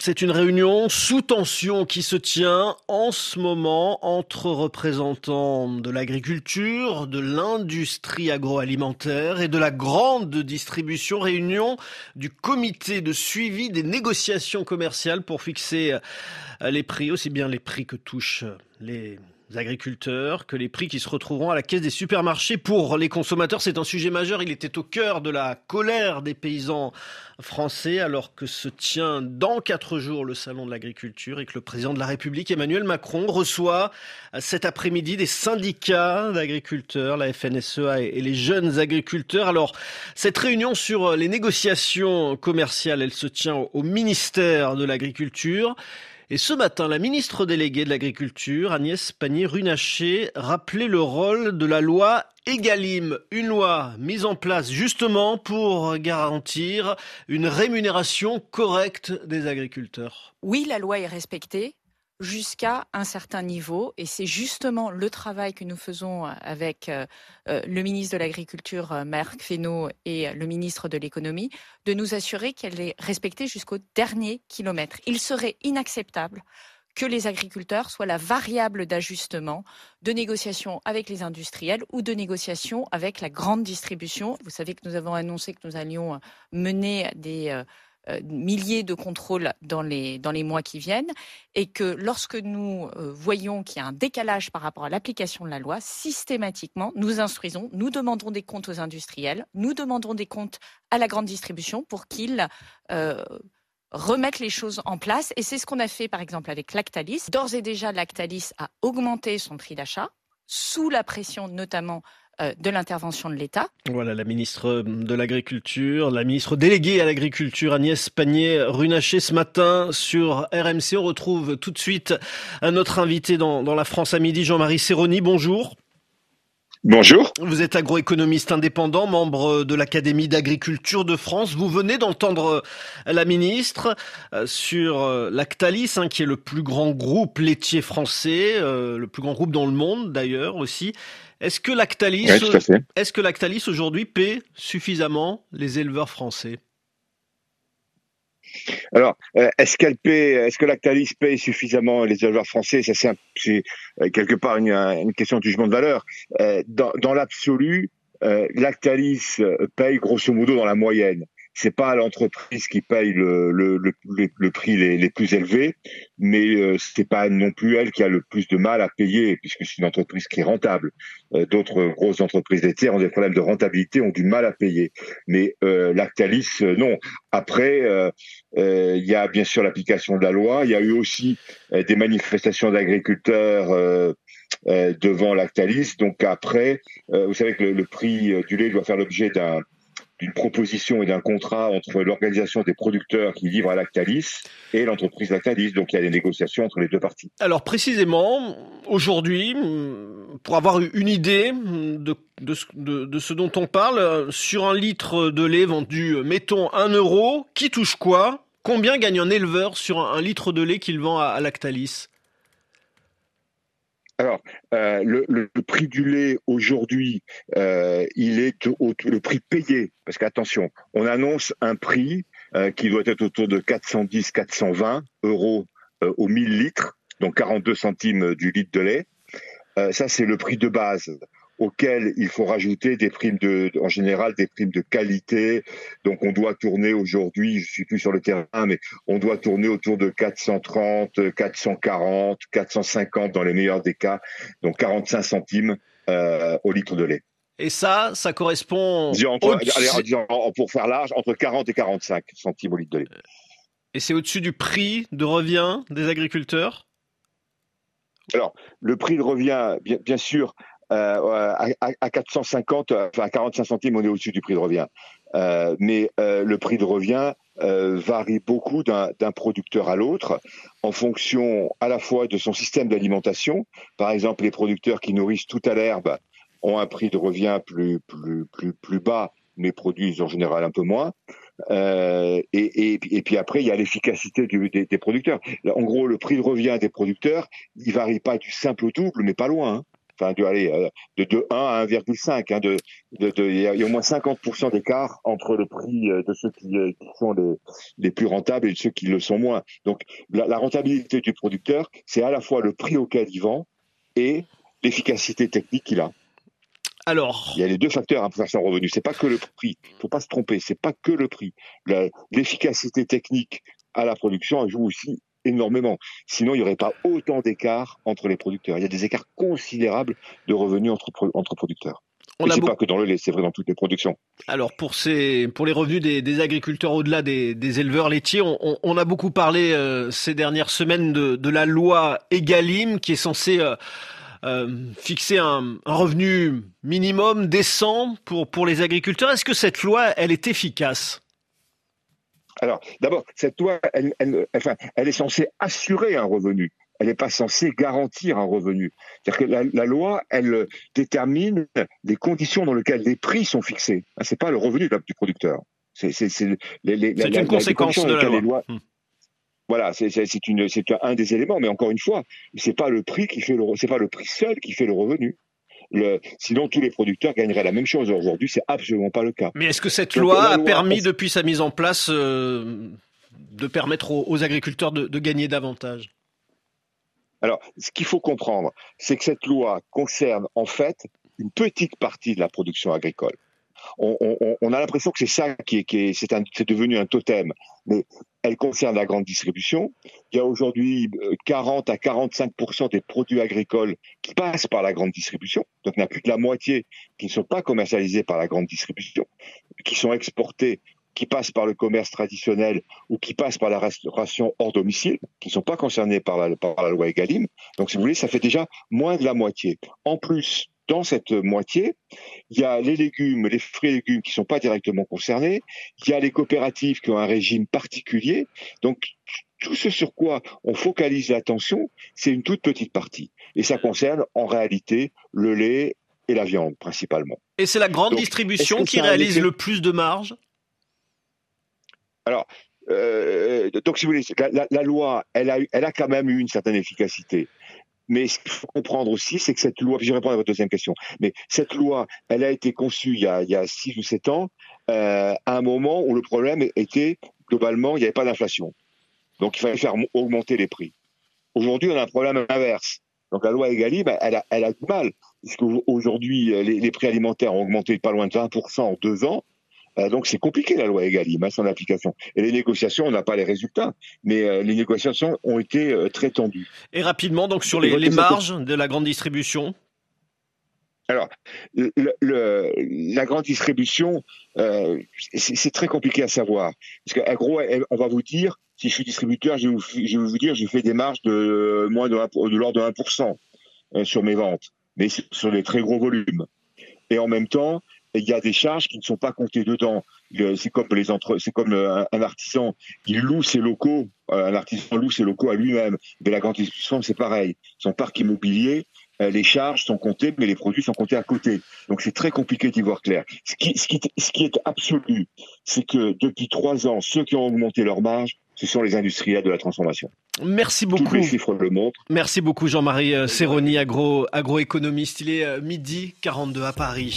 C'est une réunion sous tension qui se tient en ce moment entre représentants de l'agriculture, de l'industrie agroalimentaire et de la grande distribution. Réunion du comité de suivi des négociations commerciales pour fixer les prix, aussi bien les prix que touchent les agriculteurs que les prix qui se retrouveront à la caisse des supermarchés pour les consommateurs. C'est un sujet majeur. Il était au cœur de la colère des paysans français alors que se tient dans quatre jours le salon de l'agriculture et que le président de la République Emmanuel Macron reçoit cet après-midi des syndicats d'agriculteurs, la FNSEA et les jeunes agriculteurs. Alors cette réunion sur les négociations commerciales, elle se tient au ministère de l'Agriculture. Et ce matin, la ministre déléguée de l'Agriculture, Agnès Pannier-Runacher, rappelait le rôle de la loi Egalim, une loi mise en place justement pour garantir une rémunération correcte des agriculteurs. Oui, la loi est respectée, jusqu'à un certain niveau. Et c'est justement le travail que nous faisons avec euh, euh, le ministre de l'Agriculture, euh, Marc Fesneau, et le ministre de l'Économie, de nous assurer qu'elle est respectée jusqu'au dernier kilomètre. Il serait inacceptable que les agriculteurs soient la variable d'ajustement de négociation avec les industriels ou de négociation avec la grande distribution. Vous savez que nous avons annoncé que nous allions mener des euh, milliers de contrôles dans les, dans les mois qui viennent et que lorsque nous euh, voyons qu'il y a un décalage par rapport à l'application de la loi, systématiquement, nous instruisons, nous demandons des comptes aux industriels, nous demandons des comptes à la grande distribution pour qu'ils euh, remettent les choses en place. Et c'est ce qu'on a fait, par exemple, avec Lactalis. D'ores et déjà, Lactalis a augmenté son prix d'achat sous la pression notamment euh, de l'intervention de l'État. Voilà la ministre de l'Agriculture, la ministre déléguée à l'Agriculture Agnès Pannier-Runacher ce matin sur RMC. On retrouve tout de suite un autre invité dans, dans la France à midi, Jean-Marie Serroni. Bonjour. Bonjour. Vous êtes agroéconomiste indépendant, membre de l'Académie d'agriculture de France. Vous venez d'entendre la ministre euh, sur euh, Lactalis, hein, qui est le plus grand groupe laitier français, le plus grand groupe dans le monde d'ailleurs aussi. Est-ce que Lactalis, est-ce que Lactalis aujourd'hui paie suffisamment les éleveurs français? Alors, euh, est-ce qu'elle paie, est-ce que Lactalis paie suffisamment les éleveurs français? Ça, c'est euh, quelque part une, question de jugement de valeur. Euh, dans, dans l'absolu, Lactalis paye grosso modo dans la moyenne c'est pas l'entreprise qui paye le, le, le, prix les, plus élevés, mais euh, c'est pas non plus elle qui a le plus de mal à payer, puisque c'est une entreprise qui est rentable. Euh, d'autres grosses entreprises laitières ont des problèmes de rentabilité, ont du mal à payer. Mais euh, Lactalis, euh, non. Après, il y a bien sûr l'application de la loi. Il y a eu aussi des manifestations d'agriculteurs. devant Lactalis. Donc après, vous savez que le prix du lait doit faire l'objet d'un d'une proposition et d'un contrat entre l'organisation des producteurs qui livrent à Lactalis et l'entreprise Lactalis. Donc il y a des négociations entre les deux parties. Alors précisément, aujourd'hui, pour avoir une idée de, ce dont on parle, sur un litre de lait vendu, mettons, un euro, qui touche quoi? Combien gagne un éleveur sur un, litre de lait qu'il vend à Lactalis? Alors, euh, le, prix du lait aujourd'hui, euh, il est au, le prix payé, parce qu'attention, on annonce un prix euh, qui doit être autour de 410-420 euros au 1000 litres, donc 42 centimes du litre de lait. Ça, c'est le prix de base auxquels il faut rajouter des primes de, en général, des primes de qualité. Donc, on doit tourner aujourd'hui, je suis plus sur le terrain, mais on doit tourner autour de 430, 440, 450 dans les meilleurs des cas. Donc, 45 centimes euh, au litre de lait. Et ça, ça correspond. pour faire large, entre 40 et 45 centimes au litre de lait. Et c'est au-dessus du prix de revient des agriculteurs? Alors, le prix de revient, bien, bien sûr, euh, à, 450, enfin à 45 centimes, on est au-dessus du prix de revient. Euh, mais euh, le prix de revient varie beaucoup d'un producteur à l'autre en fonction à la fois de son système d'alimentation. Par exemple, les producteurs qui nourrissent tout à l'herbe ont un prix de revient plus plus plus plus bas, mais produisent en général un peu moins. Euh, et, et, et, puis après, il y a l'efficacité des, des, producteurs. En gros, le prix de revient des producteurs, il varie pas du simple au double, mais pas loin. Hein. Enfin de, aller de, de 1 à 1,5. Hein, de, de, de, il y a au moins 50% d'écart entre le prix de ceux qui, qui sont les, les, plus rentables et de ceux qui le sont moins. Donc la, la rentabilité du producteur, c'est à la fois le prix auquel il vend et l'efficacité technique qu'il a. Alors, il y a les deux facteurs hein, pour faire son revenu. C'est pas que le prix. Il faut pas se tromper. C'est pas que le prix. L'efficacité technique à la production joue aussi énormément. Sinon, il n'y aurait pas autant d'écarts entre les producteurs. Il y a des écarts considérables de revenus entre, entre producteurs. On n'est pas que dans le lait, c'est vrai dans toutes les productions. Alors pour ces, pour les revenus des, des agriculteurs au-delà des, des, éleveurs laitiers, on, on, a beaucoup parlé euh, ces dernières semaines de, de, la loi Egalim qui est censée euh, euh, fixer un, un, revenu minimum décent pour pour les agriculteurs. Est-ce que cette loi, elle est efficace? Alors, d'abord, cette loi, elle, elle, enfin, elle est censée assurer un revenu elle n'est pas censée garantir un revenu. C'est-à-dire que la, la, loi, elle détermine les conditions dans lesquelles les prix sont fixés. Ah, c'est pas le revenu du producteur. C'est une conséquence de la loi. Lois, hmm. Voilà, c'est un des éléments, mais encore une fois, c'est pas le prix qui fait le, c'est pas le prix seul qui fait le revenu. Le, sinon, tous les producteurs gagneraient la même chose. Aujourd'hui, c'est absolument pas le cas. Mais est-ce que cette loi, a permis, depuis sa mise en place, euh, de permettre aux, aux agriculteurs de, de gagner davantage? Alors, ce qu'il faut comprendre, c'est que cette loi concerne en fait une petite partie de la production agricole. On, on, on a l'impression que c'est ça qui est, qui est devenu un totem, mais elle concerne la grande distribution. Il y a aujourd'hui 40 euh, à 45% des produits agricoles qui passent par la grande distribution. Donc, n'y a plus que la moitié qui ne sont pas commercialisés par la grande distribution, qui sont exportés qui passent par le commerce traditionnel ou qui passent par la restauration hors domicile, qui ne sont pas concernés par la, par la loi Egalim. Donc, si vous voulez, ça fait déjà moins de la moitié. En plus, dans cette moitié, il y a les légumes, les fruits et légumes qui ne sont pas directement concernés. Il y a les coopératives qui ont un régime particulier. Donc, tout ce sur quoi on focalise l'attention, c'est une toute petite partie. Et ça concerne en réalité le lait et la viande principalement. Et c'est la grande distribution qui réalise le plus de marge? Alors, euh, donc si vous voulez, la, la, loi, elle a, elle a quand même eu une certaine efficacité. Mais ce qu'il faut comprendre aussi, c'est que cette loi, puis je vais répondre à votre deuxième question, mais cette loi, elle a été conçue il y a, il y a six ou sept ans, euh, à un moment où le problème était, globalement, il n'y avait pas d'inflation. Donc il fallait faire augmenter les prix. Aujourd'hui, on a un problème inverse. Donc la loi Egalim, elle a, elle a du mal, puisque aujourd'hui, les, les prix alimentaires ont augmenté pas loin de 20% en deux ans, euh, donc c'est compliqué la loi Egalim, hein, son application. Et les négociations, on n'a pas les résultats, mais euh, les négociations ont été euh, très tendues. Et rapidement, donc sur les, les marges de la grande distribution? Alors, le, le, la grande distribution, euh, c'est très compliqué à savoir. Parce qu'en gros, on va vous dire, si je suis distributeur, je vais vous, je vais vous dire, j'ai fait des marges de moins de, de l'ordre de 1% sur mes ventes, mais sur des très gros volumes. Et en même temps, il y a des charges qui ne sont pas comptées dedans. C'est comme les entre, c'est comme euh, un, artisan, il loue ses locaux, euh, un artisan loue ses locaux à lui-même. Mais la grande distribution, c'est pareil. Son parc immobilier, euh, les charges sont comptées, mais les produits sont comptés à côté. Donc c'est très compliqué d'y voir clair. Ce qui, ce qui, ce qui est absolu, c'est que depuis trois ans, ceux qui ont augmenté leur marge, ce sont les industriels de la transformation. Merci beaucoup. Tous les chiffres le montrent. Merci beaucoup Jean-Marie Serroni, agro, agroéconomiste. Il est midi 42 à Paris.